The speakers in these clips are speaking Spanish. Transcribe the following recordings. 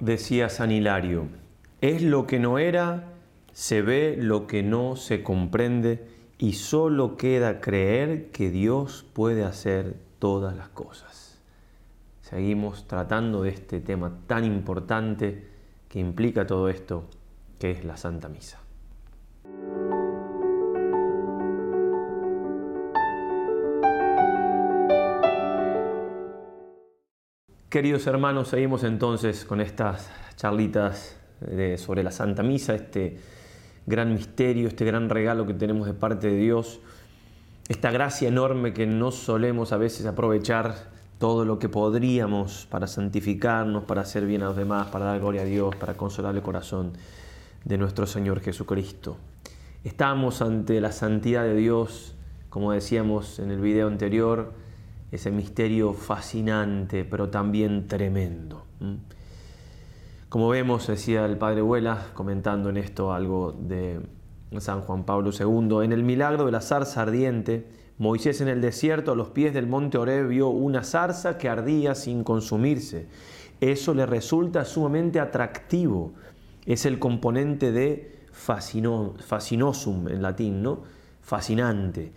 Decía San Hilario, es lo que no era, se ve lo que no se comprende y solo queda creer que Dios puede hacer todas las cosas. Seguimos tratando de este tema tan importante que implica todo esto, que es la Santa Misa. Queridos hermanos, seguimos entonces con estas charlitas sobre la Santa Misa, este gran misterio, este gran regalo que tenemos de parte de Dios, esta gracia enorme que no solemos a veces aprovechar todo lo que podríamos para santificarnos, para hacer bien a los demás, para dar gloria a Dios, para consolar el corazón de nuestro Señor Jesucristo. Estamos ante la santidad de Dios, como decíamos en el video anterior, ese misterio fascinante, pero también tremendo. Como vemos, decía el padre Huela, comentando en esto algo de San Juan Pablo II, en el milagro de la zarza ardiente, Moisés en el desierto a los pies del monte Oreb vio una zarza que ardía sin consumirse. Eso le resulta sumamente atractivo. Es el componente de fascinosum en latín, ¿no? Fascinante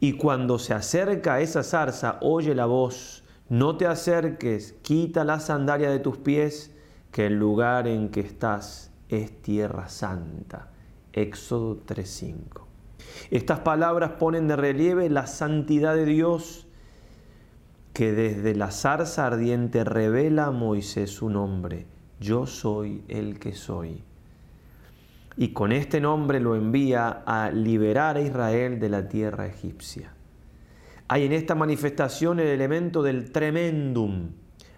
y cuando se acerca a esa zarza, oye la voz, no te acerques, quita la sandalia de tus pies, que el lugar en que estás es tierra santa. Éxodo 3.5. Estas palabras ponen de relieve la santidad de Dios que desde la zarza ardiente revela a Moisés su nombre. Yo soy el que soy y con este nombre lo envía a liberar a Israel de la tierra egipcia. Hay en esta manifestación el elemento del tremendum.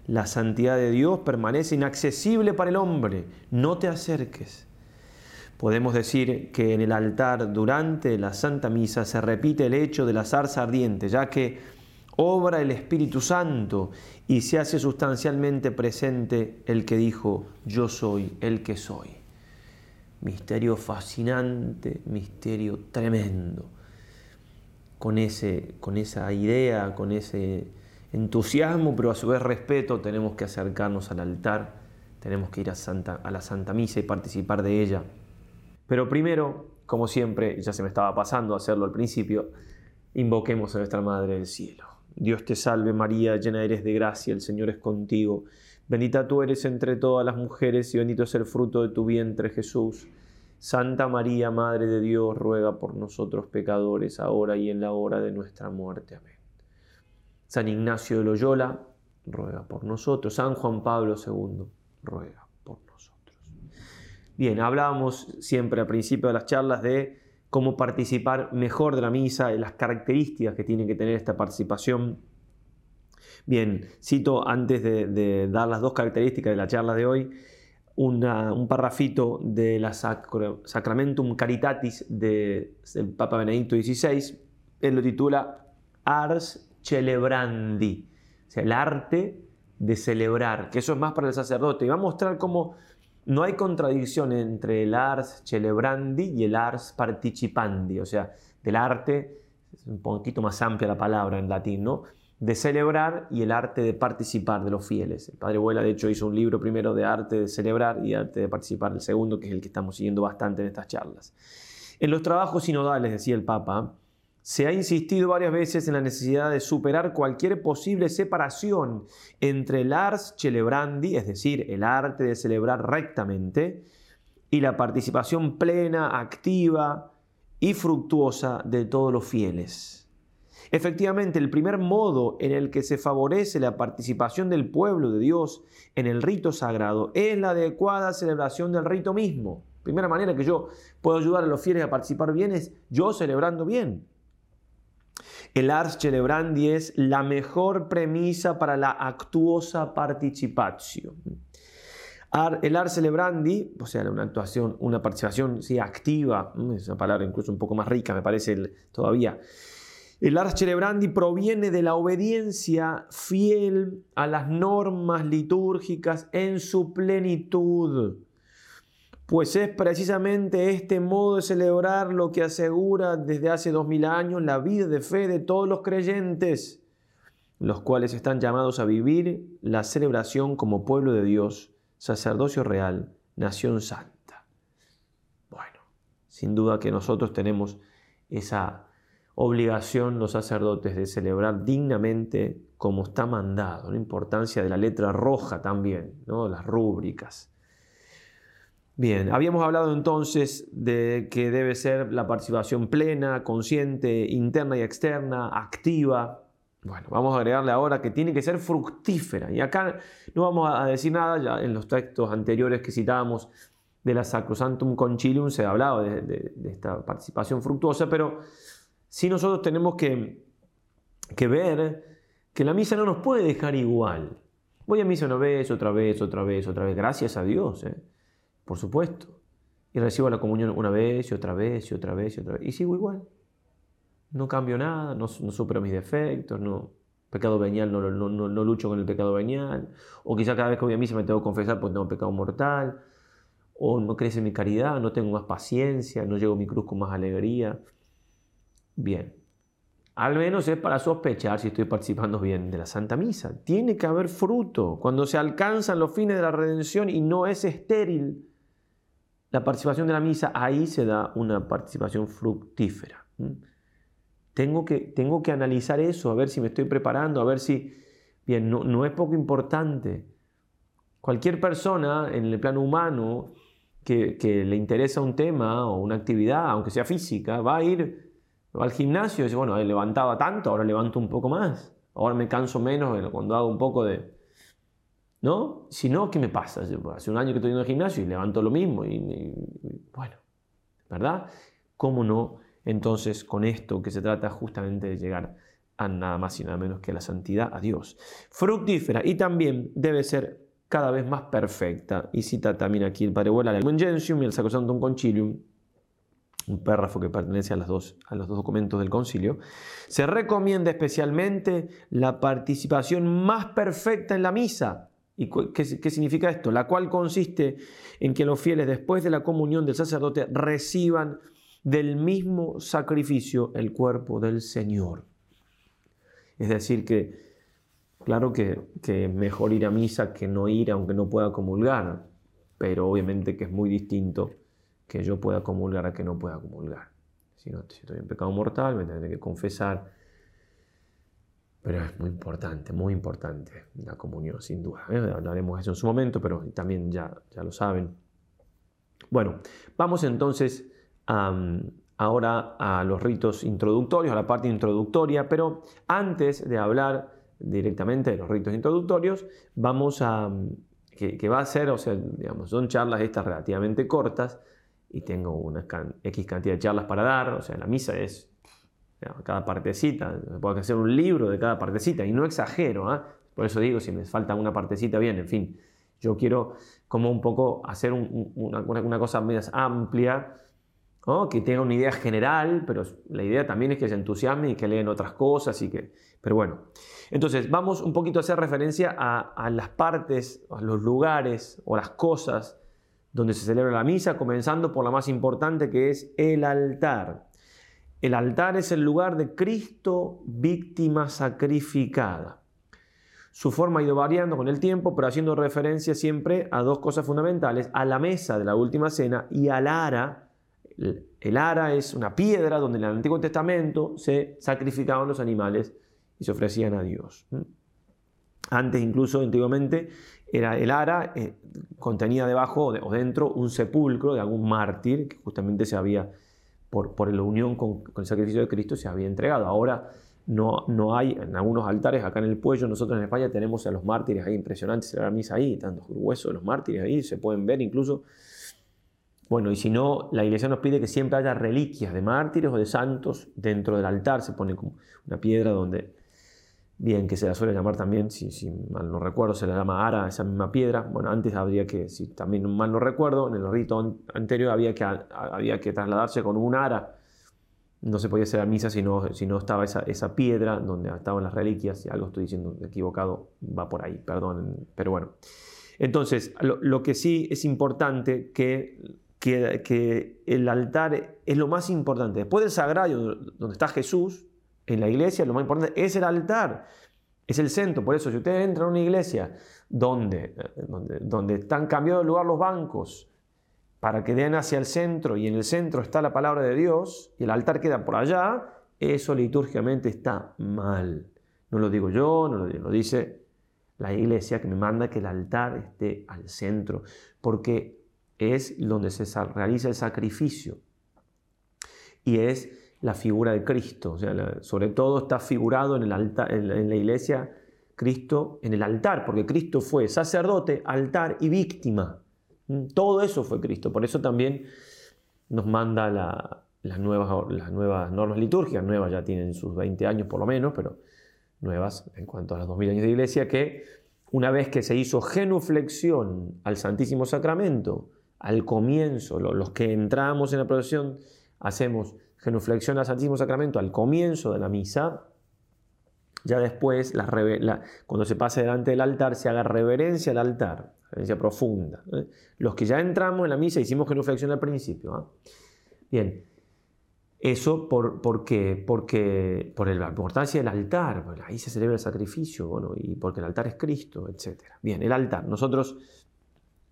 La santidad de Dios permanece inaccesible para el hombre. No te acerques. Podemos decir que en el altar durante la Santa Misa se repite el hecho de la zarza ardiente, ya que obra el Espíritu Santo y se hace sustancialmente presente el que dijo, yo soy el que soy misterio fascinante, misterio tremendo. Con, ese, con esa idea, con ese entusiasmo, pero a su vez respeto, tenemos que acercarnos al altar, tenemos que ir a, Santa, a la Santa Misa y participar de ella. Pero primero, como siempre, ya se me estaba pasando hacerlo al principio, invoquemos a nuestra Madre del Cielo. Dios te salve María, llena eres de gracia, el Señor es contigo. Bendita tú eres entre todas las mujeres y bendito es el fruto de tu vientre Jesús. Santa María, Madre de Dios, ruega por nosotros pecadores, ahora y en la hora de nuestra muerte. Amén. San Ignacio de Loyola, ruega por nosotros. San Juan Pablo II, ruega por nosotros. Bien, hablábamos siempre al principio de las charlas de cómo participar mejor de la misa, de las características que tiene que tener esta participación Bien, cito antes de, dar las dos características de la charla de hoy, un parrafito de la Sacramentum Caritatis del Papa Benedicto XVI. Él lo titula Ars Celebrandi, o sea, el arte de celebrar, que eso es más para el sacerdote. Y va a mostrar cómo no hay contradicción entre el ars celebrandi y el ars participandi, o sea, del arte, un poquito más amplia la palabra en latín, ¿no? De celebrar y el arte de participar de los fieles. El padre Vuela, de hecho, hizo un libro primero de arte de celebrar y arte de participar, el segundo, que es el que estamos siguiendo bastante en estas charlas. En los trabajos sinodales, decía el Papa, se ha insistido varias veces en la necesidad de superar cualquier posible separación entre el ars celebrandi, es decir, el arte de celebrar rectamente, y la participación plena, activa y fructuosa de todos los fieles. Efectivamente, el primer modo en el que se favorece la participación del pueblo de Dios en el rito sagrado es la adecuada celebración del rito mismo. Primera manera que yo puedo ayudar a los fieles a participar bien es yo celebrando bien. El ars celebrandi es la mejor premisa para la actuosa participación. El ars celebrandi, o sea, una actuación, una participación activa, es una palabra incluso un poco más rica, me parece todavía, el ars celebrandi proviene de la obediencia fiel a las normas litúrgicas en su plenitud, pues es precisamente este modo de celebrar lo que asegura desde hace dos mil años la vida de fe de todos los creyentes, los cuales están llamados a vivir la celebración como pueblo de Dios, sacerdocio real, nación santa. Bueno, sin duda que nosotros tenemos esa obligación los sacerdotes de celebrar dignamente como está mandado, la importancia de la letra roja también, ¿no? las rúbricas. Bien, habíamos hablado entonces de que debe ser la participación plena, consciente, interna y externa, activa. Bueno, vamos a agregarle ahora que tiene que ser fructífera. Y acá no vamos a decir nada, ya en los textos anteriores que citábamos de la Sacrosantum Concilium se hablaba de, de esta participación fructuosa, pero si nosotros tenemos que, ver que la misa no nos puede dejar igual. Voy a misa una vez, otra vez, otra vez, otra vez, gracias a Dios, ¿eh? por supuesto. Y recibo la comunión una vez otra vez otra vez y otra vez. Y sigo igual. No cambio nada, no, supero mis defectos, no, pecado venial, no, no, lucho con el pecado venial. O quizá cada vez que voy a misa me tengo que confesar porque tengo pecado mortal. O no crece mi caridad, no tengo más paciencia, no llevo mi cruz con más alegría. Bien, al menos es para sospechar si estoy participando bien de la Santa Misa. Tiene que haber fruto. Cuando se alcanzan los fines de la redención y no es estéril la participación de la misa, ahí se da una participación fructífera. Tengo que, tengo que analizar eso, a ver si me estoy preparando, a ver si... Bien, no, no es poco importante. Cualquier persona en el plano humano que, que le interesa un tema o una actividad, aunque sea física, va a ir Va al gimnasio y dice, bueno, levantaba tanto, ahora levanto un poco más. Ahora me canso menos cuando hago un poco de... ¿No? Si no, ¿qué me pasa? Hace un año que estoy en el gimnasio y levanto lo mismo. Y, bueno, ¿verdad? ¿Cómo no? Entonces, con esto que se trata justamente de llegar a nada más y nada menos que la santidad, a Dios. Fructífera y también debe ser cada vez más perfecta. Y cita también aquí el Padre Vuela, el Gentium y el Sacrosanctum Concilium, un párrafo que pertenece a, los dos documentos del concilio, se recomienda especialmente la participación más perfecta en la misa. ¿Y qué, significa esto? La cual consiste en que los fieles después de la comunión del sacerdote reciban del mismo sacrificio el cuerpo del Señor. Es decir, que claro que, que mejor ir a misa que no ir aunque no pueda comulgar, pero obviamente que es muy distinto que yo pueda comulgar a que no pueda comulgar. Si, no, estoy en pecado mortal, me tendré que confesar. Pero es muy importante, muy importante la comunión, sin duda. ¿eh? Hablaremos de eso en su momento, pero también ya, ya lo saben. Bueno, vamos entonces ahora a los ritos introductorios, a la parte introductoria, pero antes de hablar directamente de los ritos introductorios, vamos a, que, que va a ser, o sea, digamos, son charlas estas relativamente cortas, y tengo una X cantidad de charlas para dar, o sea, la misa es cada partecita, puedo hacer un libro de cada partecita y no exagero, ¿ah? por eso digo, si me falta una partecita, bien, en fin, yo quiero como un poco hacer una, una, cosa más amplia, que tenga una idea general, pero la idea también es que se entusiasme y que leen otras cosas y que, pero bueno. Entonces, vamos un poquito a hacer referencia a, a las partes, a los lugares o las cosas donde se celebra la misa, comenzando por la más importante que es el altar. El altar es el lugar de Cristo víctima sacrificada. Su forma ha ido variando con el tiempo, pero haciendo referencia siempre a dos cosas fundamentales, a la mesa de la última cena y al ara. El ara es una piedra donde en el Antiguo Testamento se sacrificaban los animales y se ofrecían a Dios. Antes incluso, antiguamente, era el ara, eh, contenía debajo o dentro un sepulcro de algún mártir que justamente se había, por, por la unión con, el sacrificio de Cristo, se había entregado. Ahora no, no hay, en algunos altares acá en el Puello, nosotros en España tenemos a los mártires ahí impresionantes, la misa ahí, tantos huesos de los mártires ahí, se pueden ver incluso. Bueno, y si no, la iglesia nos pide que siempre haya reliquias de mártires o de santos dentro del altar, se pone como una piedra donde bien, que se la suele llamar también, si, mal no recuerdo, se la llama ara, esa misma piedra. Bueno, antes habría que, si también mal no recuerdo, en el rito anterior había que, había que trasladarse con un ara. No se podía hacer a misa si no, si no estaba esa, esa, piedra donde estaban las reliquias. Si algo estoy diciendo equivocado, va por ahí, perdón. Pero bueno. Entonces, lo, que sí es importante que, que, que el altar es lo más importante. Después del sagrario, donde está Jesús, en la iglesia lo más importante es el altar, es el centro. Por eso, si usted entra a una iglesia donde, donde, donde están cambiados de lugar los bancos para que den hacia el centro y en el centro está la palabra de Dios y el altar queda por allá, eso litúrgicamente está mal. No lo digo yo, no lo, lo dice la iglesia que me manda que el altar esté al centro, porque es donde se realiza el sacrificio y es la figura de Cristo. O sea, sobre todo está figurado en, la iglesia Cristo en el altar, porque Cristo fue sacerdote, altar y víctima. Mm, todo eso fue Cristo. Por eso también nos manda las, nuevas, las nuevas normas litúrgicas, nuevas ya tienen sus 20 años por lo menos, pero nuevas en cuanto a los 2000 años de iglesia, que una vez que se hizo genuflexión al Santísimo Sacramento, al comienzo, los que entramos en la procesión, hacemos genuflexión al Santísimo Sacramento al comienzo de la misa, ya después, cuando se pase delante del altar, se haga reverencia al altar, reverencia profunda. ¿eh? Los que ya entramos en la misa hicimos genuflexión al principio. ¿ah? Bien, eso por, qué? Porque por la importancia del altar, ahí se celebra el sacrificio, y porque el altar es Cristo, etc. Bien, el altar. Nosotros,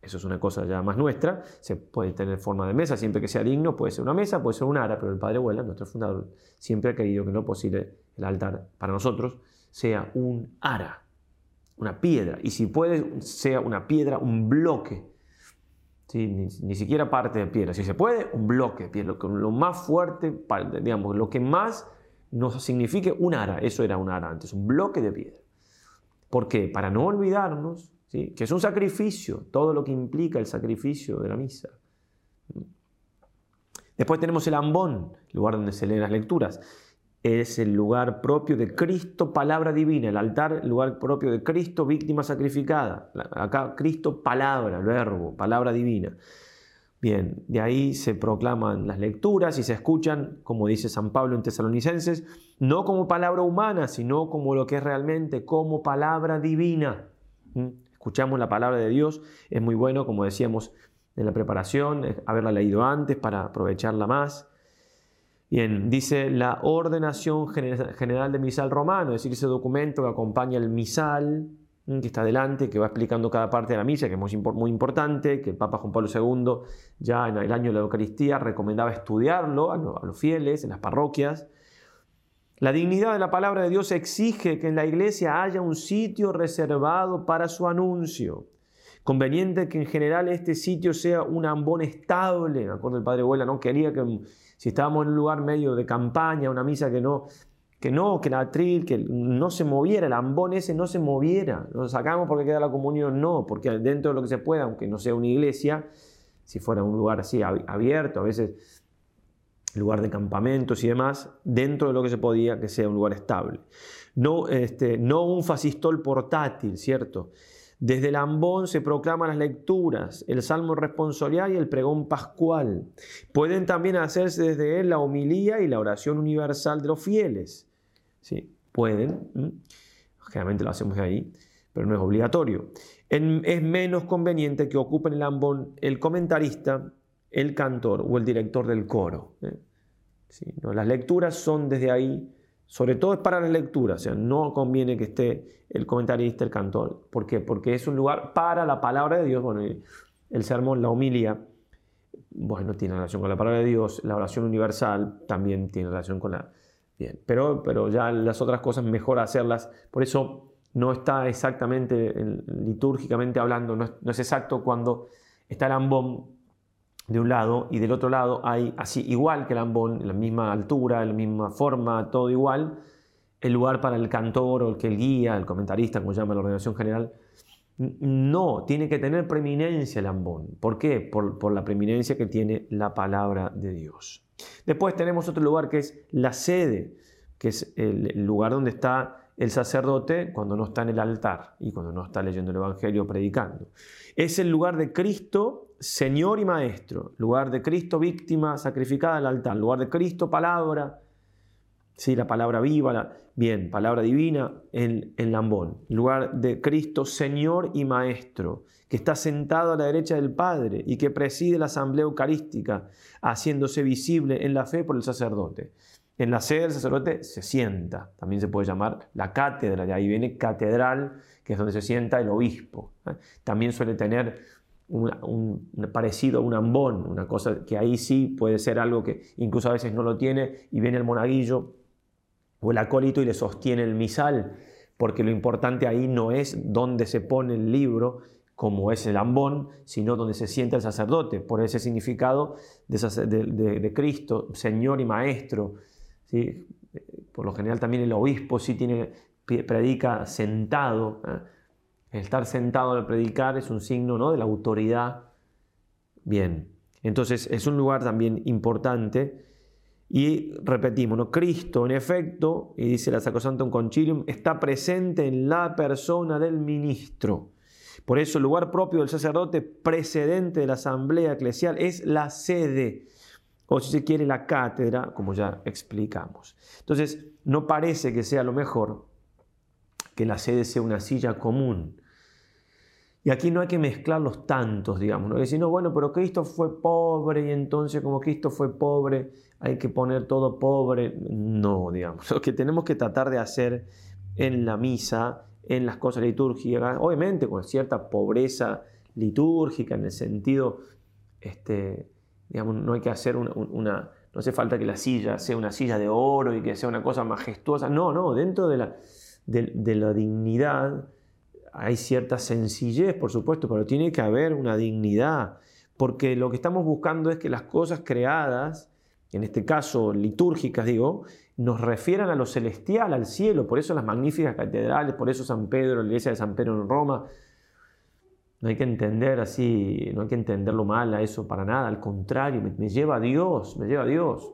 eso es una cosa ya más nuestra, se puede tener forma de mesa, siempre que sea digno, puede ser una mesa, puede ser un ara, pero el Padre Huela, nuestro fundador, siempre ha querido que no posible el altar para nosotros sea un ara, una piedra, y si puede, sea una piedra, un bloque ni, siquiera parte de piedra. Si se puede, un bloque de piedra, lo, más fuerte, digamos, lo que más nos signifique un ara. Eso era un ara antes, un bloque de piedra. ¿Por qué? Para no olvidarnos que es un sacrificio, todo lo que implica el sacrificio de la misa. Después tenemos el ambón, el lugar donde se leen las lecturas es el lugar propio de Cristo, palabra divina, el altar, el lugar propio de Cristo, víctima sacrificada. Acá Cristo, palabra, verbo, palabra divina. Bien, de ahí se proclaman las lecturas y se escuchan, como dice San Pablo en Tesalonicenses, no como palabra humana, sino como lo que es realmente, como palabra divina. Escuchamos la palabra de Dios, es muy bueno, como decíamos en la preparación, haberla leído antes para aprovecharla más. Bien, dice la ordenación general de misal romano, es decir, ese documento que acompaña el misal, mm, que está adelante, que va explicando cada parte de la misa, que es muy importante, que el Papa Juan Pablo II ya en el año de la Eucaristía recomendaba estudiarlo a los fieles en las parroquias. La dignidad de la palabra de Dios exige que en la iglesia haya un sitio reservado para su anuncio. Conveniente que en general este sitio sea un ambón estable. Me acuerdo el padre Abuela, no quería que si estábamos en un lugar medio de campaña, una misa que no, que no, que la atril, que no se moviera, el ambón ese no se moviera. Lo sacamos porque queda la comunión, no, porque dentro de lo que se pueda, aunque no sea una iglesia, si fuera un lugar así abierto, a veces lugar de campamentos y demás, dentro de lo que se podía, que sea un lugar estable. No, este, no un fascistol portátil, ¿cierto? Desde el ambón se proclaman las lecturas, el salmo responsorial y el pregón pascual. Pueden también hacerse desde él la homilía y la oración universal de los fieles. Sí, pueden. Generalmente lo hacemos ahí, pero no es obligatorio. es menos conveniente que ocupen el ambón el comentarista, el cantor o el director del coro. ¿eh? las lecturas son desde ahí sobre todo es para la lectura, o sea, no conviene que esté el comentarista, el cantor. ¿Por qué? Porque es un lugar para la palabra de Dios. Bueno, el sermón, la homilia, bueno, tiene relación con la palabra de Dios, la oración universal también tiene relación con la... Bien, pero, pero ya las otras cosas mejor hacerlas, por eso no está exactamente, litúrgicamente hablando, no es, no es exacto cuando está el ambón de un lado y del otro lado hay, así igual que el ambón, la misma altura, la misma forma, todo igual, el lugar para el cantor o el que el guía, el comentarista, como llama la ordenación general. No, tiene que tener preeminencia el ambón. ¿Por qué? Por, la preeminencia que tiene la palabra de Dios. Después tenemos otro lugar que es la sede, que es el lugar donde está el sacerdote cuando no está en el altar y cuando no está leyendo el Evangelio predicando. Es el lugar de Cristo, Señor y Maestro, lugar de Cristo víctima sacrificada al altar, lugar de Cristo palabra, sí, la palabra viva, bien, palabra divina en, en Lambón, lugar de Cristo Señor y Maestro, que está sentado a la derecha del Padre y que preside la asamblea eucarística, haciéndose visible en la fe por el sacerdote. En la sede del sacerdote se sienta, también se puede llamar la cátedra, de ahí viene catedral, que es donde se sienta el obispo. ¿eh? También suele tener un, parecido a un ambón, una cosa que ahí sí puede ser algo que incluso a veces no lo tiene y viene el monaguillo o el acólito y le sostiene el misal, porque lo importante ahí no es dónde se pone el libro, como es el ambón, sino donde se sienta el sacerdote, por ese significado de, Cristo, Señor y Maestro. ¿sí? Por lo general también el obispo sí tiene, predica sentado. ¿eh? El estar sentado al predicar es un signo ¿no? de la autoridad. Bien, entonces es un lugar también importante. Y repetimos, ¿no? Cristo en efecto, y dice la Sacrosantum Concilium, está presente en la persona del ministro. Por eso el lugar propio del sacerdote precedente de la asamblea eclesial es la sede, o si se quiere la cátedra, como ya explicamos. Entonces, no parece que sea lo mejor que la sede sea una silla común, y aquí no hay que mezclar los tantos, digamos, ¿no? Decir, no, bueno, pero Cristo fue pobre y entonces como Cristo fue pobre, hay que poner todo pobre. No, digamos, lo que tenemos que tratar de hacer en la misa, en las cosas litúrgicas, obviamente con cierta pobreza litúrgica, en el sentido, este, digamos, no hay que hacer una, no hace falta que la silla sea una silla de oro y que sea una cosa majestuosa, no, no, dentro de la, de la dignidad hay cierta sencillez, por supuesto, pero tiene que haber una dignidad, porque lo que estamos buscando es que las cosas creadas, en este caso litúrgicas, digo, nos refieran a lo celestial, al cielo, por eso las magníficas catedrales, por eso San Pedro, la iglesia de San Pedro en Roma, no hay que entender así, no hay que entenderlo mal a eso para nada, al contrario, me, lleva a Dios, me lleva a Dios.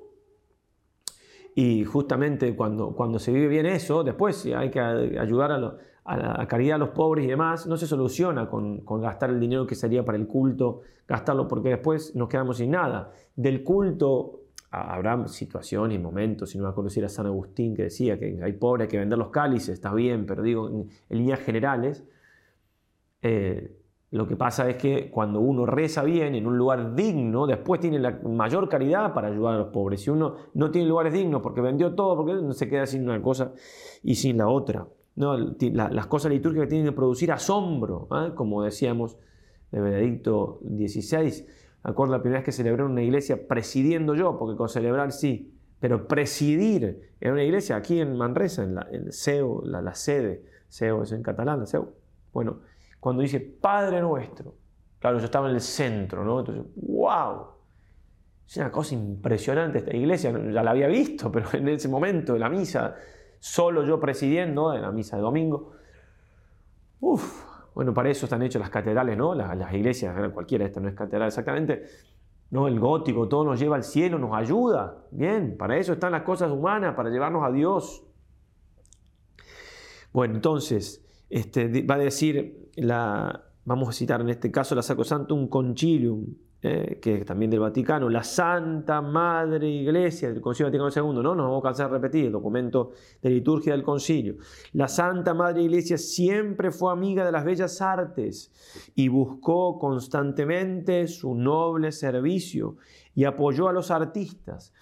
Y justamente cuando, cuando se vive bien eso, después hay que ayudar a, los a la caridad a los pobres y demás, no se soluciona con, gastar el dinero que sería para el culto, gastarlo porque después nos quedamos sin nada. Del culto habrá situaciones y momentos, si no va a conocer a San Agustín que decía que hay pobres que vender los cálices, está bien, pero digo, en, líneas generales, eh, lo que pasa es que cuando uno reza bien en un lugar digno, después tiene la mayor caridad para ayudar a los pobres. Si uno no tiene lugares dignos porque vendió todo, porque se queda sin una cosa y sin la otra. ¿no? las cosas litúrgicas tienen que producir asombro, ¿eh? como decíamos de Benedicto XVI. Acuerdo la primera vez que celebré en una iglesia presidiendo yo, porque con celebrar sí, pero presidir en una iglesia aquí en Manresa, en, la, el CEO, la, sede, CEO es en catalán, la CEO. Bueno, cuando dice Padre nuestro, claro, yo estaba en el centro, ¿no? Entonces, ¡wow! Es una cosa impresionante esta iglesia, ya la había visto, pero en ese momento de la misa solo yo presidiendo en la misa de domingo. Uf, bueno, para eso están hechas las catedrales, ¿no? Las, iglesias, cualquiera, esta no es catedral exactamente. No, el gótico, todo nos lleva al cielo, nos ayuda. Bien, para eso están las cosas humanas, para llevarnos a Dios. Bueno, entonces, este, va a decir, la, vamos a citar en este caso la un Concilium, eh, que es también del Vaticano, la Santa Madre Iglesia del Concilio Vaticano II, no nos vamos a cansar de repetir, el documento de liturgia del concilio. La Santa Madre Iglesia siempre fue amiga de las bellas artes y buscó constantemente su noble servicio y apoyó a los artistas,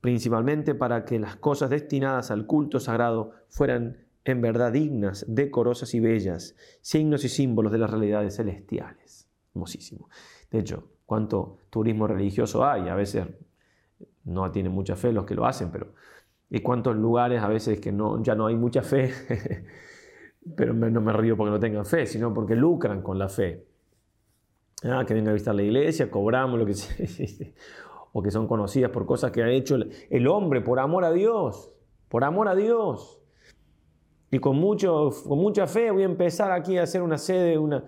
principalmente para que las cosas destinadas al culto sagrado fueran en verdad dignas, decorosas y bellas, signos y símbolos de las realidades celestiales. Hermosísimo. De hecho, cuánto turismo religioso hay, a veces no tienen mucha fe los que lo hacen, pero y cuántos lugares a veces que no, ya no hay mucha fe, pero no me río porque no tengan fe, sino porque lucran con la fe. Ah, que vengan a visitar la iglesia, cobramos lo que sea, o que son conocidas por cosas que ha hecho el hombre por amor a Dios, por amor a Dios. Y con, mucho, con mucha fe voy a empezar aquí a hacer una sede, una,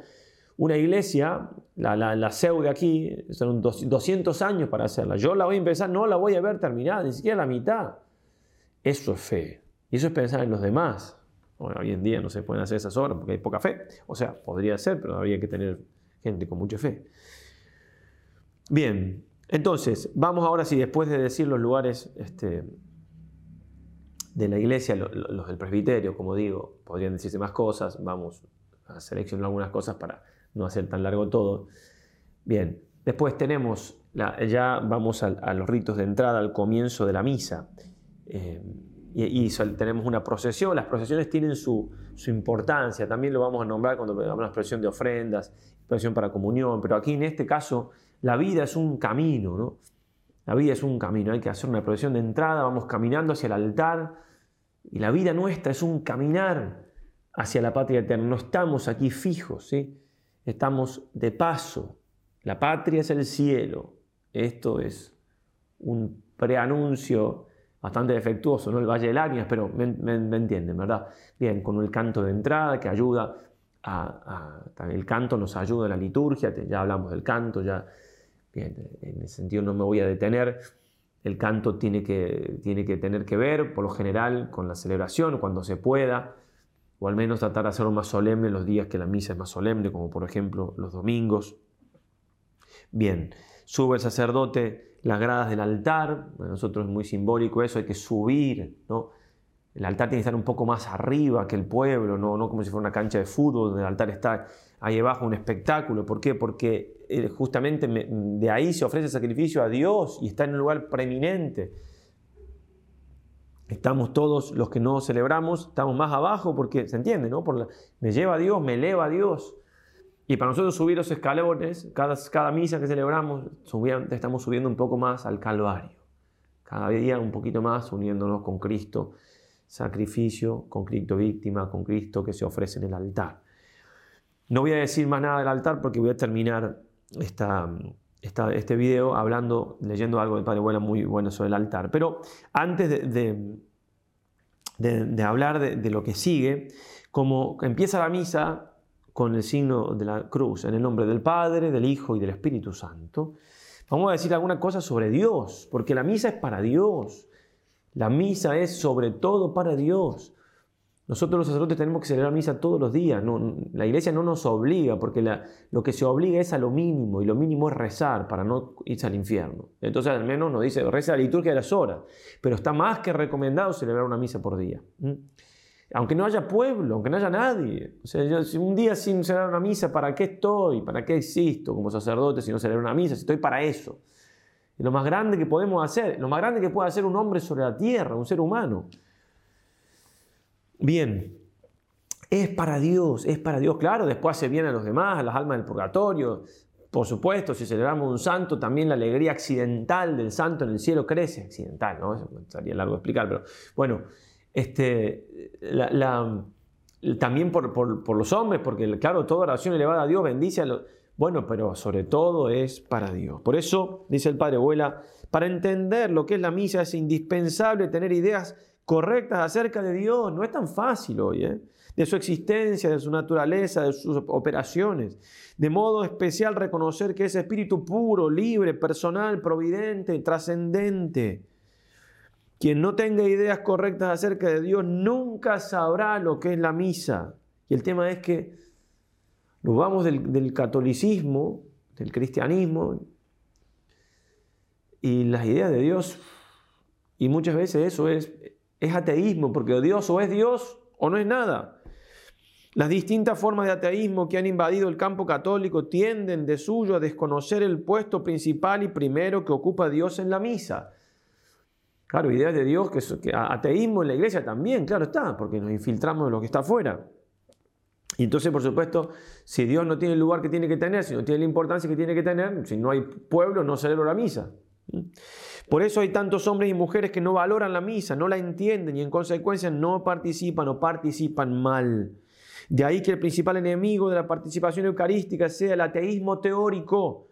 una iglesia, la, la, la de aquí, son 200 años para hacerla. Yo la voy a empezar, no la voy a ver terminada, ni siquiera la mitad. Eso es fe. Y eso es pensar en los demás. hoy en día no se pueden hacer esas obras porque hay poca fe. O sea, podría ser, pero habría que tener gente con mucha fe. Bien, entonces, vamos ahora sí, después de decir los lugares este, de la iglesia, los del presbiterio, como digo, podrían decirse más cosas, vamos a seleccionar algunas cosas para no hacer tan largo todo. Bien, después tenemos, ya vamos a, los ritos de entrada al comienzo de la misa. Eh, y, tenemos una procesión. Las procesiones tienen su, importancia, también lo vamos a nombrar cuando hablamos de procesión de ofrendas, procesión para comunión, pero aquí en este caso la vida es un camino, ¿no? La vida es un camino, hay que hacer una procesión de entrada, vamos caminando hacia el altar y la vida nuestra es un caminar hacia la patria eterna. No estamos aquí fijos, ¿sí? estamos de paso. La patria es el cielo. Esto es un preanuncio bastante defectuoso, ¿no? El Valle de Lágrimas, pero me, entienden, ¿verdad? Bien, con el canto de entrada que ayuda a, el canto nos ayuda en la liturgia, ya hablamos del canto, ya, bien, en ese sentido no me voy a detener. El canto tiene que, tiene que tener que ver, por lo general, con la celebración, cuando se pueda, o al menos tratar de hacerlo más solemne los días que la misa es más solemne, como por ejemplo los domingos. Bien, sube el sacerdote las gradas del altar, para nosotros es muy simbólico eso, hay que subir, ¿no? El altar tiene que estar un poco más arriba que el pueblo, no, no como si fuera una cancha de fútbol, donde el altar está ahí abajo, un espectáculo. ¿Por qué? Porque eh, justamente de ahí se ofrece sacrificio a Dios y está en un lugar preeminente. Estamos todos los que no celebramos, estamos más abajo porque, ¿se entiende? ¿no? Por me lleva a Dios, me eleva a Dios. Y para nosotros subir los escalones, cada, cada misa que celebramos, estamos subiendo un poco más al Calvario. Cada día un poquito más uniéndonos con Cristo, sacrificio, con Cristo víctima, con Cristo que se ofrece en el altar. No voy a decir más nada del altar porque voy a terminar esta, este video hablando, leyendo algo de Padre muy bueno sobre el altar. Pero antes de, de hablar de, lo que sigue, como empieza la misa, con el signo de la cruz, en el nombre del Padre, del Hijo y del Espíritu Santo. Vamos a decir alguna cosa sobre Dios, porque la misa es para Dios. La misa es sobre todo para Dios. Nosotros los sacerdotes tenemos que celebrar misa todos los días. No, la iglesia no nos obliga, porque lo que se obliga es a lo mínimo, y lo mínimo es rezar para no irse al infierno. Entonces al menos nos dice, reza la liturgia de las horas, pero está más que recomendado celebrar una misa por día aunque no haya pueblo, aunque no haya nadie. O sea, un día sin celebrar una misa, ¿para qué estoy? ¿Para qué existo como sacerdote si no celebro una misa? Si estoy para eso. Lo más grande que podemos hacer, lo más grande que puede hacer un hombre sobre la tierra, un ser humano. Bien, es para Dios, es para Dios. Claro, después hace bien a los demás, a las almas del purgatorio. Por supuesto, si celebramos un santo, también la alegría accidental del santo en el cielo crece. Accidental, ¿no? Eso sería largo de explicar, pero bueno, este, también por, los hombres, porque claro, toda oración elevada a Dios bendice a los... Bueno, pero sobre todo es para Dios. Por eso, dice el Padre Abuela, para entender lo que es la misa es indispensable tener ideas correctas acerca de Dios. No es tan fácil hoy, ¿eh? de su existencia, de su naturaleza, de sus operaciones. De modo especial reconocer que es espíritu puro, libre, personal, providente, trascendente. Quien no tenga ideas correctas acerca de Dios nunca sabrá lo que es la misa. Y el tema es que nos vamos del, catolicismo, del cristianismo, y las ideas de Dios, y muchas veces eso es, ateísmo, porque Dios o es Dios o no es nada. Las distintas formas de ateísmo que han invadido el campo católico tienden de suyo a desconocer el puesto principal y primero que ocupa Dios en la misa. Claro, ideas de Dios, que, que ateísmo en la iglesia también, claro está, porque nos infiltramos en lo que está afuera. Y entonces, por supuesto, si Dios no tiene el lugar que tiene que tener, si no tiene la importancia que tiene que tener, si no hay pueblo, no celebro la misa. Por eso hay tantos hombres y mujeres que no valoran la misa, no la entienden y en consecuencia no participan o participan mal. De ahí que el principal enemigo de la participación eucarística sea el ateísmo teórico,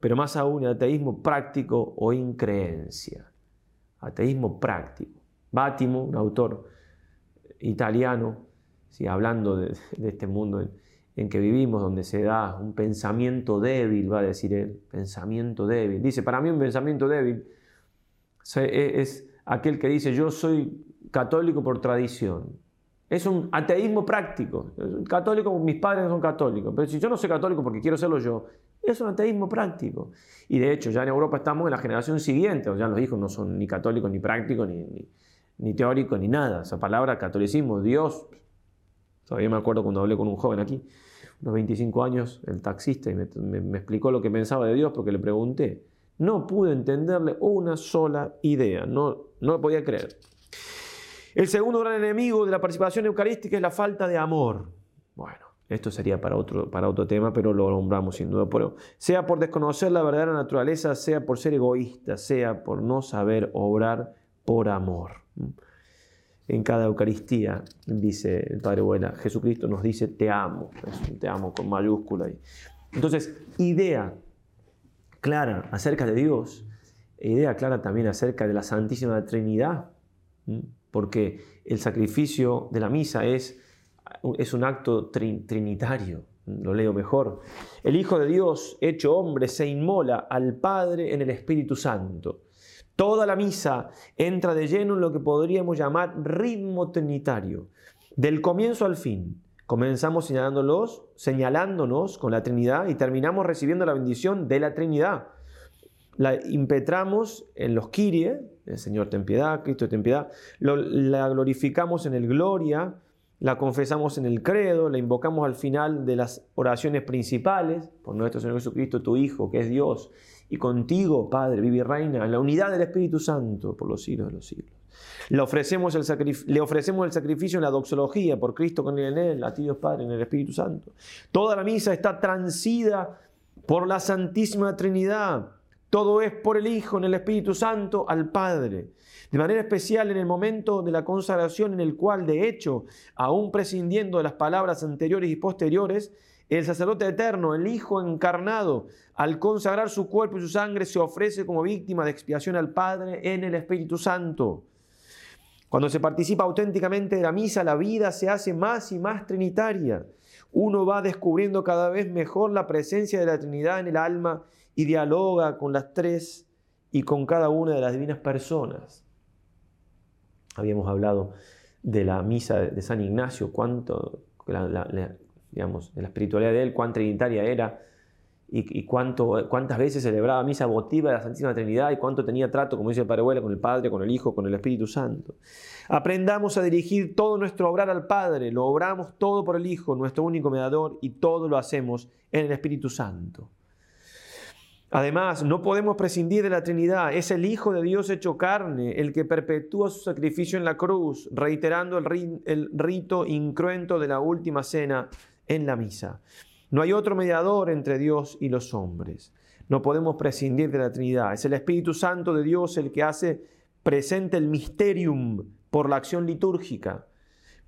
pero más aún el ateísmo práctico o increencia ateísmo práctico. Bátimo, un autor italiano, hablando de, este mundo en, que vivimos, donde se da un pensamiento débil, va a decir él, pensamiento débil. Dice, para mí un pensamiento débil e, es aquel que dice, yo soy católico por tradición. Es un ateísmo práctico. Católico, mis padres son católicos, pero si yo no soy católico porque quiero serlo yo, es un ateísmo práctico. Y de hecho, ya en Europa estamos en la generación siguiente, ya los hijos no son ni católicos, ni prácticos, ni, ni, teóricos, ni nada. Esa palabra catolicismo, Dios. Todavía me acuerdo cuando hablé con un joven aquí, unos 25 años, el taxista, y me, explicó lo que pensaba de Dios porque le pregunté. No pude entenderle una sola idea, no, no lo podía creer. El segundo gran enemigo de la participación eucarística es la falta de amor. Bueno, esto sería para otro, para otro tema, pero lo nombramos sin duda. Sea por desconocer la verdadera naturaleza, sea por ser egoísta, sea por no saber obrar por amor. En cada Eucaristía, dice el Padre Buena, Jesucristo nos dice te amo, te amo con mayúscula. Entonces, idea clara acerca de Dios, idea clara también acerca de la Santísima Trinidad, porque el sacrificio de la misa es es un acto trinitario. Lo leo mejor. El Hijo de Dios, hecho hombre, se inmola al Padre en el Espíritu Santo. Toda la misa entra de lleno en lo que podríamos llamar ritmo trinitario, del comienzo al fin. Comenzamos señalándolos, señalándonos con la Trinidad y terminamos recibiendo la bendición de la Trinidad. La impetramos en los Kyrie, el Señor ten piedad, Cristo ten piedad, la glorificamos en el Gloria, la confesamos en el credo, la invocamos al final de las oraciones principales, por nuestro Señor Jesucristo, tu Hijo, que es Dios, y contigo, Padre, vive y reina, en la unidad del Espíritu Santo, por los siglos de los siglos. Le ofrecemos el, le ofrecemos el sacrificio en la doxología, por Cristo con él a ti Dios Padre, en el Espíritu Santo. Toda la misa está transida por la Santísima Trinidad. Todo es por el Hijo, en el Espíritu Santo, al Padre. De manera especial en el momento de la consagración en el cual, de hecho, aún prescindiendo de las palabras anteriores y posteriores, el sacerdote eterno, el Hijo encarnado, al consagrar su cuerpo y su sangre, se ofrece como víctima de expiación al Padre en el Espíritu Santo. Cuando se participa auténticamente de la misa, la vida se hace más y más trinitaria. Uno va descubriendo cada vez mejor la presencia de la Trinidad en el alma y dialoga con las tres y con cada una de las divinas personas. Habíamos hablado de la misa de San Ignacio, cuánto, digamos, de la espiritualidad de él, cuán trinitaria era y, cuánto, cuántas veces celebraba misa votiva de la Santísima Trinidad y cuánto tenía trato, como dice el Padre con el Padre, con el Hijo, con el Espíritu Santo. Aprendamos a dirigir todo nuestro obrar al Padre, lo obramos todo por el Hijo, nuestro único mediador, y todo lo hacemos en el Espíritu Santo. Además, no podemos prescindir de la Trinidad. Es el Hijo de Dios hecho carne, el que perpetúa su sacrificio en la cruz, reiterando el, rito incruento de la última cena en la misa. No hay otro mediador entre Dios y los hombres. No podemos prescindir de la Trinidad. Es el Espíritu Santo de Dios el que hace presente el misterium por la acción litúrgica.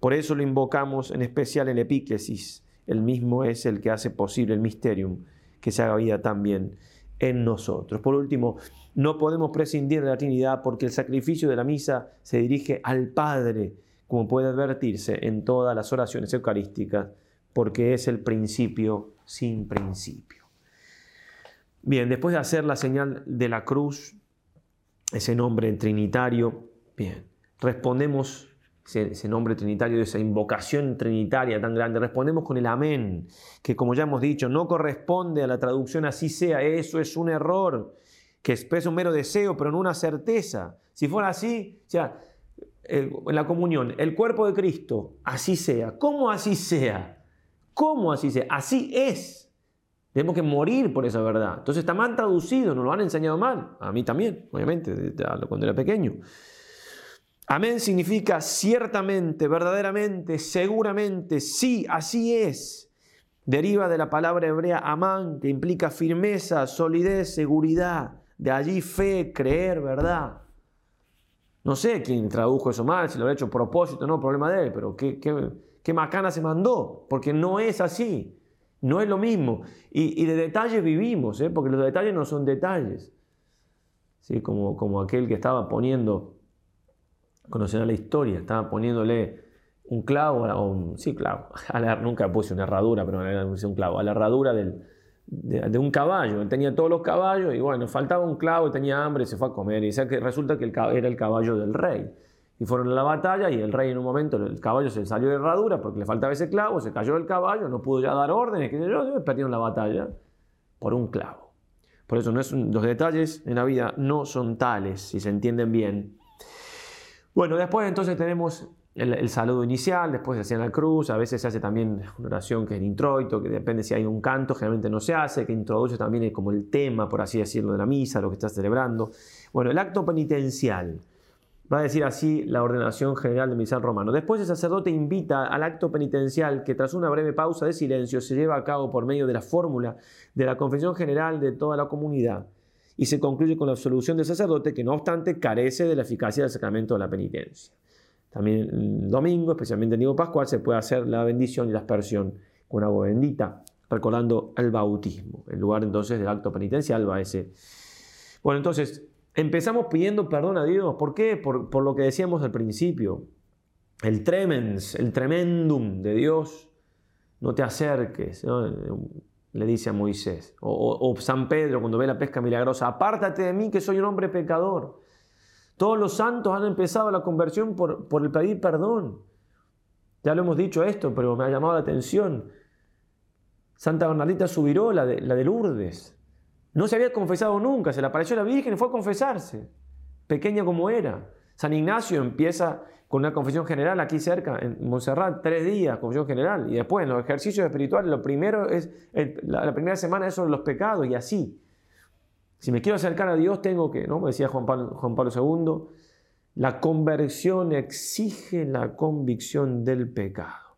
Por eso lo invocamos en especial en epíclesis. El mismo es el que hace posible el misterium que se haga vida también en nosotros. Por último, no podemos prescindir de la Trinidad porque el sacrificio de la misa se dirige al Padre, como puede advertirse en todas las oraciones eucarísticas, porque es el principio sin principio. Bien, después de hacer la señal de la cruz, ese nombre trinitario, bien, respondemos ese, nombre trinitario, esa invocación trinitaria tan grande. Respondemos con el amén, que como ya hemos dicho, no corresponde a la traducción así sea, eso es un error, que expresa un mero deseo, pero no una certeza. Si fuera así, o sea, en la comunión, el cuerpo de Cristo, así sea. ¿Cómo así sea? ¿Cómo así sea? Así es. Tenemos que morir por esa verdad. Entonces está mal traducido, nos lo han enseñado mal. A mí también, obviamente, cuando era pequeño. Amén significa ciertamente, verdaderamente, seguramente, sí, así es. Deriva de la palabra hebrea amán, que implica firmeza, solidez, seguridad. De allí fe, creer, verdad. No sé quién tradujo eso mal, si lo ha hecho a propósito, no, problema de él, pero qué, qué, macana se mandó, porque no es así, no es lo mismo. Y, de detalles vivimos, ¿eh? porque los detalles no son detalles. ¿Sí? Como, como aquel que estaba poniendo conocerá la historia, estaba poniéndole un clavo, o un, sí, clavo, nunca puse una herradura, pero puse un clavo, a la herradura del, de, un caballo. Él tenía todos los caballos y bueno, faltaba un clavo tenía hambre se fue a comer. Y que resulta que era el caballo del rey. Y fueron a la batalla y el rey en un momento, el caballo se salió de herradura porque le faltaba ese clavo, se cayó del caballo, no pudo ya dar órdenes, que perdieron la batalla por un clavo. Por eso no es, los detalles en la vida no son tales, si se entienden bien, bueno, después entonces tenemos el, saludo inicial, después se hacía la cruz, a veces se hace también una oración que es el introito, que depende si hay un canto, generalmente no se hace, que introduce también como el tema, por así decirlo, de la misa, lo que está celebrando. Bueno, el acto penitencial. Va a decir así la ordenación general de misal romano. Después el sacerdote invita al acto penitencial que tras una breve pausa de silencio se lleva a cabo por medio de la fórmula de la confesión general de toda la comunidad y se concluye con la absolución del sacerdote que no obstante carece de la eficacia del sacramento de la penitencia. También el domingo, especialmente el domingo pascual, se puede hacer la bendición y la aspersión con agua bendita, recordando el bautismo. En lugar entonces del acto penitencial va ese. Bueno, entonces empezamos pidiendo perdón a Dios. ¿Por qué? Por, lo que decíamos al principio. El tremens, el tremendum de Dios, no te acerques, le dice a Moisés. O, San Pedro cuando ve la pesca milagrosa, apártate de mí que soy un hombre pecador. Todos los santos han empezado la conversión por, por el pedir perdón. Ya lo hemos dicho esto, pero me ha llamado la atención. Santa Bernardita Subiró, la de, la de Lourdes, no se había confesado nunca, se le apareció la Virgen y fue a confesarse, pequeña como era. San Ignacio empieza con una confesión general aquí cerca, en Montserrat, tres días, confesión general, y después en los ejercicios espirituales, lo primero es, la, primera semana es sobre los pecados y así. Si me quiero acercar a Dios, tengo que, ¿no? decía Juan Pablo, Juan Pablo II, la conversión exige la convicción del pecado.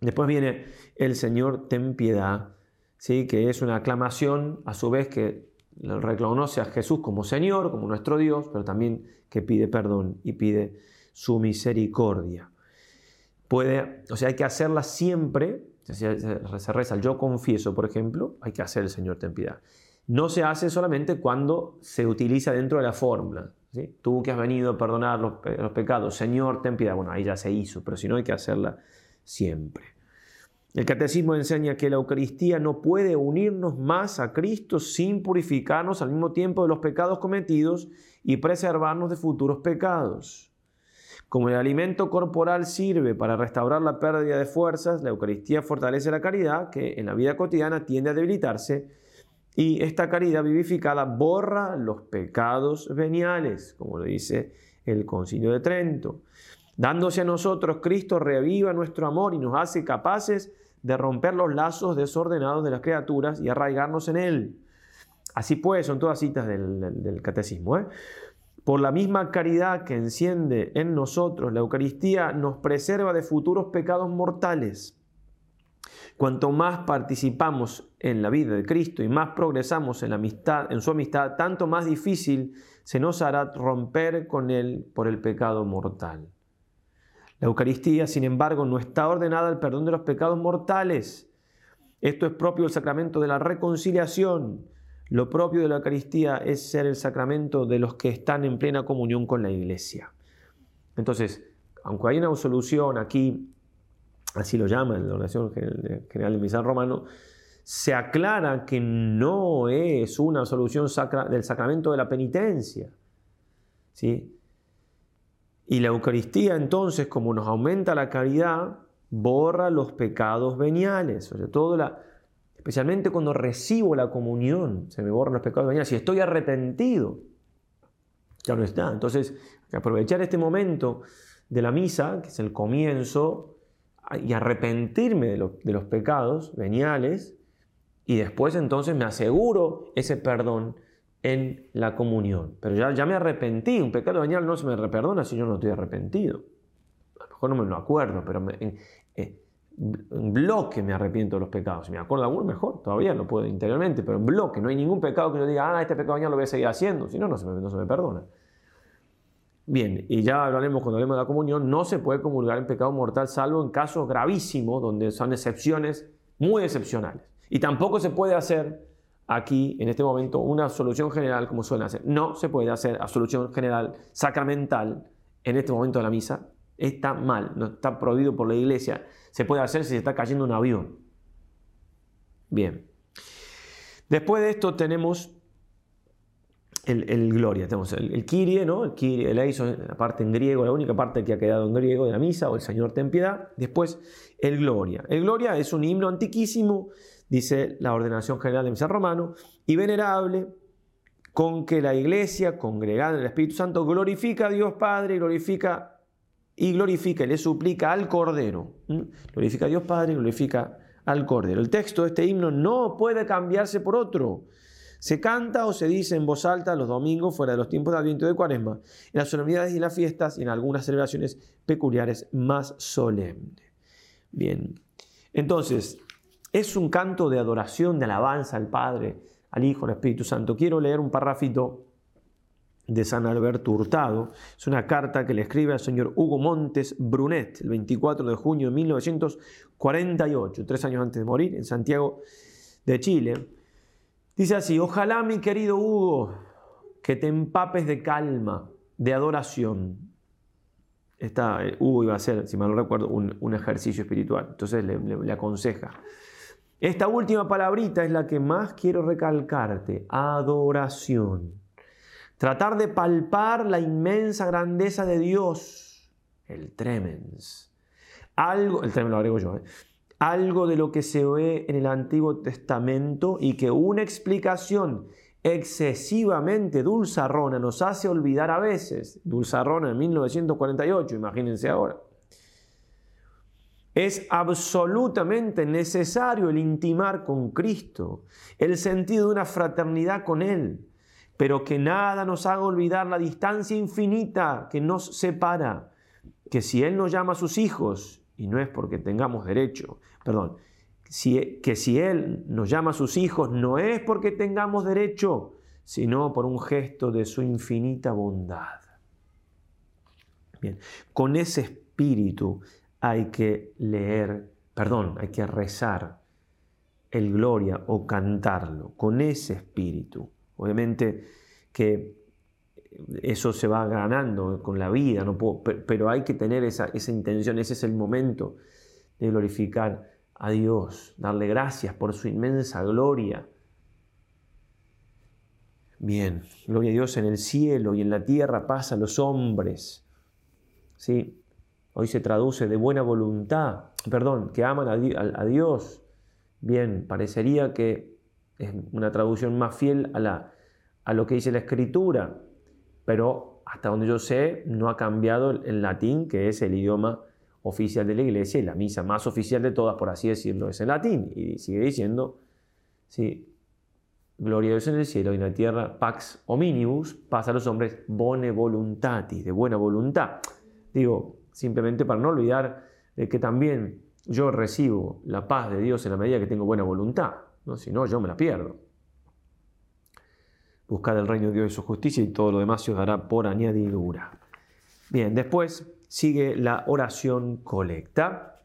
Después viene el Señor, ten piedad que es una aclamación a su vez que reconoce a Jesús como Señor, como nuestro Dios, pero también que pide perdón y pide su misericordia. Puede, o sea, hay que hacerla siempre, se reza el yo confieso, por ejemplo, hay que hacer el Señor ten piedad. No se hace solamente cuando se utiliza dentro de la fórmula. ¿sí? Tú que has venido a perdonar los, los pecados, Señor, ten piedad. Bueno, ahí ya se hizo, pero si no hay que hacerla siempre. El catecismo enseña que la Eucaristía no puede unirnos más a Cristo sin purificarnos al mismo tiempo de los pecados cometidos y preservarnos de futuros pecados. Como el alimento corporal sirve para restaurar la pérdida de fuerzas, la Eucaristía fortalece la caridad que en la vida cotidiana tiende a debilitarse y esta caridad vivificada borra los pecados veniales, como lo dice el Concilio de Trento. Dándose a nosotros, Cristo reaviva nuestro amor y nos hace capaces de romper los lazos desordenados de las criaturas y arraigarnos en Él. Así pues, son todas citas del, catecismo. ¿eh? Por la misma caridad que enciende en nosotros la Eucaristía, nos preserva de futuros pecados mortales. Cuanto más participamos en la vida de Cristo y más progresamos en, la amistad, en su amistad, tanto más difícil se nos hará romper con Él por el pecado mortal. La Eucaristía, sin embargo, no está ordenada al perdón de los pecados mortales. Esto es propio del sacramento de la reconciliación. Lo propio de la Eucaristía es ser el sacramento de los que están en plena comunión con la Iglesia. Entonces, aunque hay una absolución aquí, así lo llama en la oración general del misal romano, se aclara que no es una absolución del sacramento de la penitencia. ¿sí? Y la Eucaristía entonces, como nos aumenta la caridad, borra los pecados veniales. Sobre todo la, especialmente cuando recibo la comunión, se me borran los pecados veniales. Si estoy arrepentido, ya no está. Entonces, aprovechar este momento de la misa, que es el comienzo, y arrepentirme de, de los pecados veniales, y después entonces me aseguro ese perdón en la comunión. Pero ya, ya me arrepentí, un pecado venial no se me reperdona si yo no estoy arrepentido. A lo mejor no me lo acuerdo, pero en, bloque me arrepiento de los pecados. Si me acuerdo de alguno, mejor, todavía lo puedo interiormente, pero en bloque, no hay ningún pecado que yo diga, ah, este pecado venial lo voy a seguir haciendo, si no, no se me, no se me perdona. Bien, y ya hablaremos cuando hablemos de la comunión, no se puede comulgar en pecado mortal salvo en casos gravísimos, donde son excepciones muy excepcionales. Y tampoco se puede hacer aquí, en este momento, una absolución general como suelen hacer. No se puede hacer absolución general sacramental en este momento de la misa. Está mal, no está prohibido por la iglesia. Se puede hacer si se está cayendo un avión. Bien. Después de esto tenemos el, Gloria, tenemos el, el Kyrie, ¿no? El Kyrie, el hizo la parte en griego, la única parte que ha quedado en griego de la misa, o el Señor ten piedad. Después el Gloria. El Gloria es un himno antiquísimo dice la ordenación general de misa romano, y venerable, con que la iglesia, congregada en el Espíritu Santo, glorifica a Dios Padre y glorifica, y glorifica y le suplica al Cordero. Glorifica a Dios Padre y glorifica al Cordero. El texto de este himno no puede cambiarse por otro. Se canta o se dice en voz alta los domingos fuera de los tiempos de Adviento de Cuaresma, en las solemnidades y las fiestas y en algunas celebraciones peculiares más solemnes. Bien, entonces, es un canto de adoración, de alabanza al Padre, al Hijo, al Espíritu Santo. Quiero leer un parrafito de San Alberto Hurtado. Es una carta que le escribe al señor Hugo Montes Brunet el 24 de junio de 1948, tres años antes de morir, en Santiago de Chile. Dice así, ojalá mi querido Hugo, que te empapes de calma, de adoración. Esta, eh, Hugo iba a hacer, si mal no recuerdo, un, ejercicio espiritual. Entonces le aconseja. Esta última palabrita es la que más quiero recalcarte, adoración. Tratar de palpar la inmensa grandeza de Dios, el tremens. Algo, el tremens lo agrego yo, ¿eh? algo de lo que se ve en el Antiguo Testamento y que una explicación excesivamente dulzarrona nos hace olvidar a veces. Dulzarrona en 1948, imagínense ahora. Es absolutamente necesario el intimar con Cristo, el sentido de una fraternidad con Él, pero que nada nos haga olvidar la distancia infinita que nos separa, que si Él nos llama a sus hijos, y no es porque tengamos derecho, perdón, que si Él nos llama a sus hijos, no es porque tengamos derecho, sino por un gesto de su infinita bondad. Bien, con ese espíritu hay que leer, perdón, hay que rezar el gloria o cantarlo, con ese espíritu. Obviamente que eso se va ganando con la vida, no pero hay que tener esa, esa intención, ese es el momento de glorificar a Dios, darle gracias por su inmensa gloria. Bien, gloria a Dios en el cielo y en la tierra pasa a los hombres. ¿Sí? Hoy se traduce de buena voluntad, perdón, que aman a, Dios. Bien, parecería que es una traducción más fiel a lo que dice la escritura, pero hasta donde yo sé no ha cambiado el latín, que es el idioma oficial de la iglesia y la misa más oficial de todas, por así decirlo, es en latín. Y sigue diciendo, sí, gloria a Dios en el cielo y en la tierra, pax hominibus, pasa a los hombres bone voluntatis, de buena voluntad. Digo, simplemente para no olvidar de que también yo recibo la paz de Dios en la medida que tengo buena voluntad, ¿no? si no yo me la pierdo. Buscad el reino de Dios y su justicia y todo lo demás se os dará por añadidura. Bien, después sigue la oración colecta.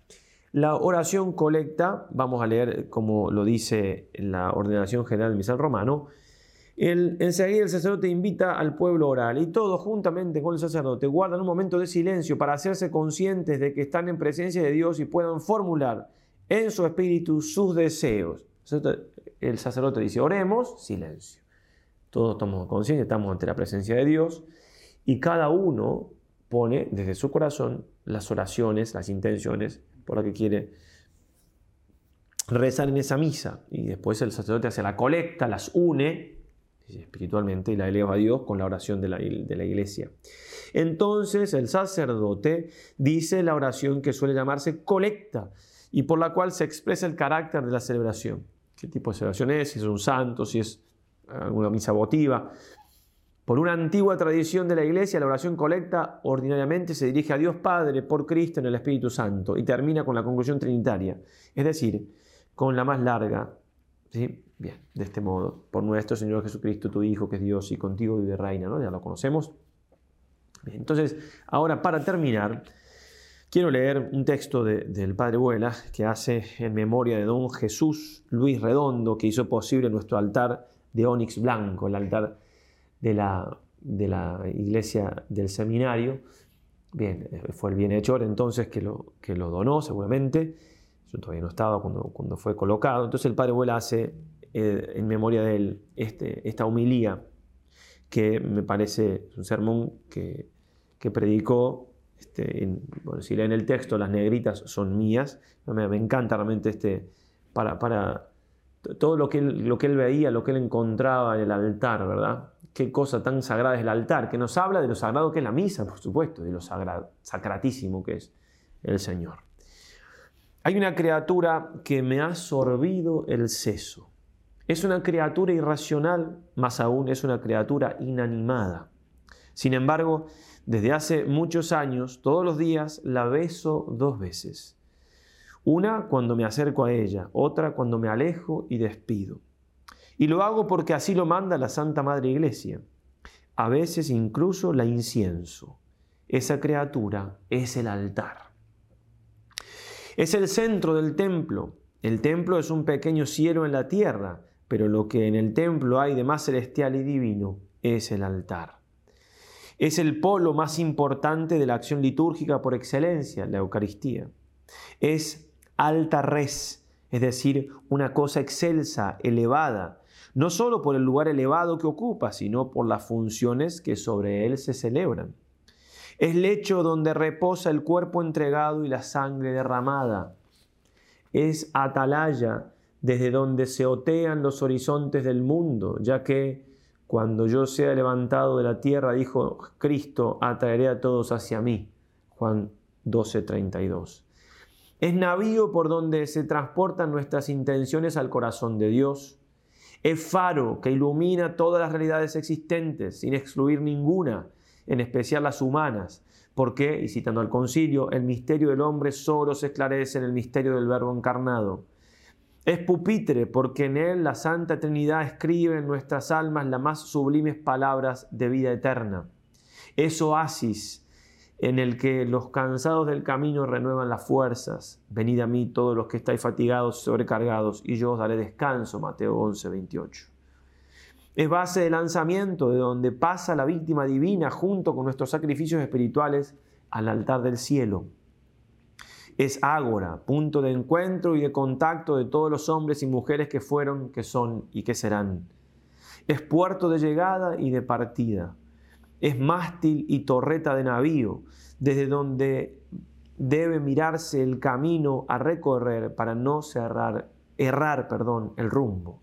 La oración colecta, vamos a leer como lo dice la ordenación general del misal romano, el, enseguida el sacerdote invita al pueblo a orar y todos juntamente con el sacerdote guardan un momento de silencio para hacerse conscientes de que están en presencia de Dios y puedan formular en su espíritu sus deseos. El sacerdote dice, oremos, silencio. Todos estamos conscientes, estamos ante la presencia de Dios y cada uno pone desde su corazón las oraciones, las intenciones por las que quiere rezar en esa misa. Y después el sacerdote hace la colecta, las une espiritualmente y la eleva a Dios con la oración de la, de la iglesia. Entonces el sacerdote dice la oración que suele llamarse colecta y por la cual se expresa el carácter de la celebración. ¿Qué tipo de celebración es? Si es un santo, si es alguna misa votiva. Por una antigua tradición de la Iglesia, la oración colecta ordinariamente se dirige a Dios Padre por Cristo en el Espíritu Santo y termina con la conclusión trinitaria, es decir, con la más larga. ¿sí? Bien, de este modo, por nuestro Señor Jesucristo, tu Hijo, que es Dios y contigo vive reina, ¿no? Ya lo conocemos. entonces, ahora para terminar, quiero leer un texto del Padre Vuela que hace en memoria de don Jesús Luis Redondo, que hizo posible nuestro altar de ónix blanco, el altar de la, de la iglesia del seminario. Bien, fue el bienhechor entonces que lo, que lo donó seguramente. Yo todavía no estaba cuando, cuando fue colocado. Entonces el padre Vuela hace eh, en memoria de él este, esta humilía que me parece un sermón que, predicó. Este, en, si leen el texto, las negritas son mías. Me, encanta realmente este, para, para todo lo que, él, lo que él veía, lo que él encontraba en el altar, ¿verdad? Qué cosa tan sagrada es el altar, que nos habla de lo sagrado que es la misa, por supuesto, de lo sacratísimo que es el Señor. Hay una criatura que me ha sorbido el seso. Es una criatura irracional, más aún es una criatura inanimada. Sin embargo, desde hace muchos años, todos los días la beso dos veces. Una cuando me acerco a ella, otra cuando me alejo y despido. Y lo hago porque así lo manda la Santa Madre Iglesia. A veces incluso la incienso. Esa criatura es el altar. Es el centro del templo. El templo es un pequeño cielo en la tierra, pero lo que en el templo hay de más celestial y divino es el altar. Es el polo más importante de la acción litúrgica por excelencia, la Eucaristía. Es alta res, es decir, una cosa excelsa, elevada, no solo por el lugar elevado que ocupa, sino por las funciones que sobre él se celebran. Es lecho donde reposa el cuerpo entregado y la sangre derramada. Es atalaya desde donde se otean los horizontes del mundo, ya que cuando yo sea levantado de la tierra, dijo Cristo, atraeré a todos hacia mí. Juan 12:32. Es navío por donde se transportan nuestras intenciones al corazón de Dios. Es faro que ilumina todas las realidades existentes, sin excluir ninguna, en especial las humanas, porque, y citando al concilio, el misterio del hombre solo se esclarece en el misterio del Verbo encarnado. Es pupitre porque en él la Santa Trinidad escribe en nuestras almas las más sublimes palabras de vida eterna. Es oasis en el que los cansados del camino renuevan las fuerzas. Venid a mí todos los que estáis fatigados y sobrecargados, y yo os daré descanso. Mateo 11, 28. Es base de lanzamiento de donde pasa la víctima divina junto con nuestros sacrificios espirituales al altar del cielo. Es ágora, punto de encuentro y de contacto de todos los hombres y mujeres que fueron, que son y que serán. Es puerto de llegada y de partida es mástil y torreta de navío, desde donde debe mirarse el camino a recorrer para no cerrar, errar perdón, el rumbo.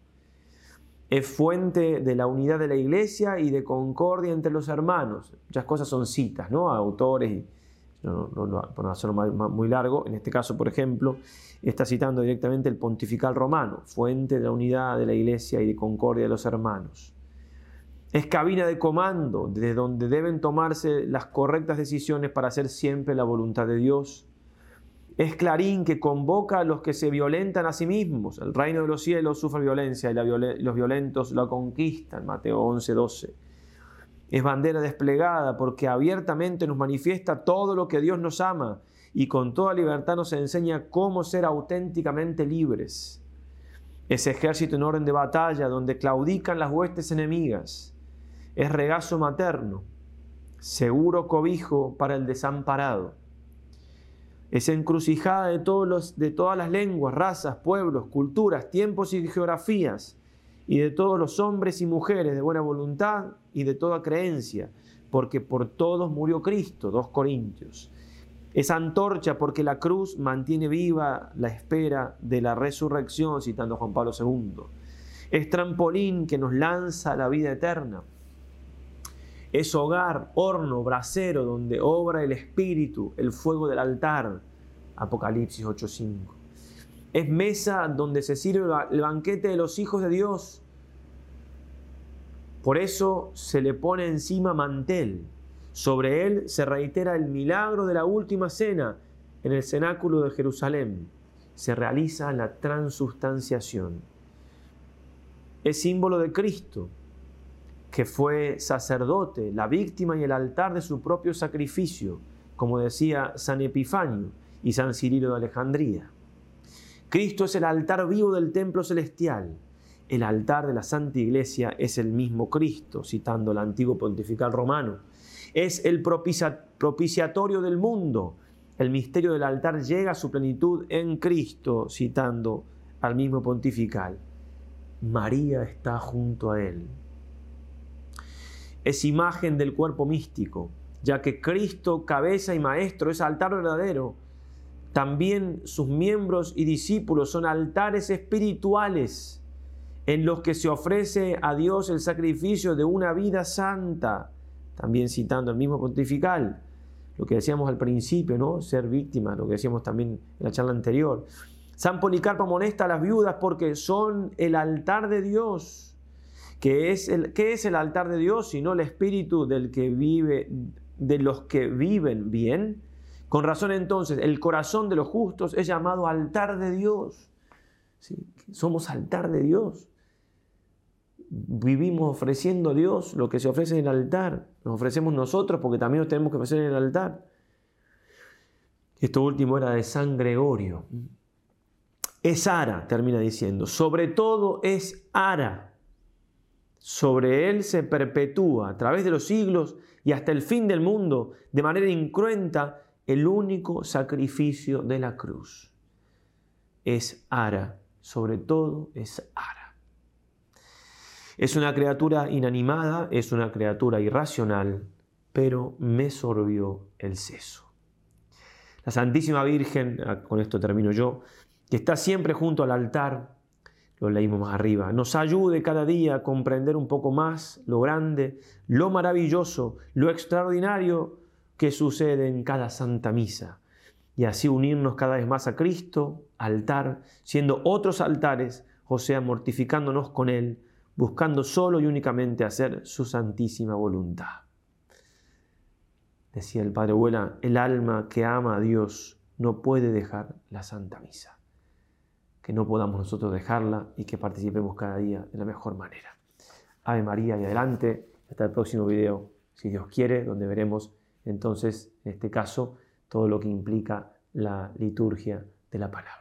Es fuente de la unidad de la iglesia y de concordia entre los hermanos. Muchas cosas son citas, ¿no? Autores, no, hacerlo muy largo, en este caso, por ejemplo, está citando directamente el pontifical romano, fuente de la unidad de la iglesia y de concordia de los hermanos. Es cabina de comando, desde donde deben tomarse las correctas decisiones para hacer siempre la voluntad de Dios. Es clarín que convoca a los que se violentan a sí mismos. El reino de los cielos sufre violencia y los violentos la conquistan. Mateo 11, 12. Es bandera desplegada porque abiertamente nos manifiesta todo lo que Dios nos ama y con toda libertad nos enseña cómo ser auténticamente libres. Es ejército en orden de batalla donde claudican las huestes enemigas es regazo materno, seguro cobijo para el desamparado. Es encrucijada de, de todas las lenguas, razas, pueblos, culturas, tiempos y geografías, y de todos los hombres y mujeres de buena voluntad y de toda creencia, porque por todos murió Cristo, 2 Corintios. Es antorcha porque la cruz mantiene viva la espera de la resurrección, citando a Juan Pablo II. Es trampolín que nos lanza a la vida eterna es hogar, horno, brasero, donde obra el Espíritu, el fuego del altar. Apocalipsis 8:5. Es mesa donde se sirve el banquete de los hijos de Dios. Por eso se le pone encima mantel. Sobre él se reitera el milagro de la última cena en el cenáculo de Jerusalén. Se realiza la transustanciación. Es símbolo de Cristo, que fue sacerdote, la víctima y el altar de su propio sacrificio, como decía San Epifanio y San Cirilo de Alejandría. Cristo es el altar vivo del templo celestial. El altar de la Santa Iglesia es el mismo Cristo, citando el antiguo pontifical romano. Es el propiciatorio del mundo. El misterio del altar llega a su plenitud en Cristo, citando al mismo pontifical. María está junto a él es imagen del cuerpo místico, ya que Cristo, cabeza y maestro, es altar verdadero. También sus miembros y discípulos son altares espirituales en los que se ofrece a Dios el sacrificio de una vida santa. También citando el mismo pontifical, lo que decíamos al principio, ¿no? Ser víctima, lo que decíamos también en la charla anterior. San Policarpo amonesta a las viudas porque son el altar de Dios. ¿Qué es el, ¿Qué es el altar de Dios sino el espíritu del que vive, de los que viven bien? Con razón entonces, el corazón de los justos es llamado altar de Dios. Somos altar de Dios. Vivimos ofreciendo a Dios lo que se ofrece en el altar. Nos ofrecemos nosotros porque también nos tenemos que ofrecer en el altar. Esto último era de San Gregorio. Es ara, termina diciendo. Sobre todo es ara. Sobre él se perpetúa a través de los siglos y hasta el fin del mundo, de manera incruenta, el único sacrificio de la cruz. Es Ara, sobre todo es Ara. Es una criatura inanimada, es una criatura irracional, pero me sorbió el seso. La Santísima Virgen, ah, con esto termino yo, que está siempre junto al altar, lo leímos más arriba, nos ayude cada día a comprender un poco más lo grande, lo maravilloso, lo extraordinario que sucede en cada Santa Misa y así unirnos cada vez más a Cristo, altar, siendo otros altares, o sea, mortificándonos con Él, buscando solo y únicamente hacer su santísima voluntad. Decía el Padre Abuela, el alma que ama a Dios no puede dejar la Santa Misa. Que no podamos nosotros dejarla y que participemos cada día de la mejor manera. Ave María y adelante. Hasta el próximo video, si Dios quiere, donde veremos entonces, en este caso, todo lo que implica la liturgia de la palabra.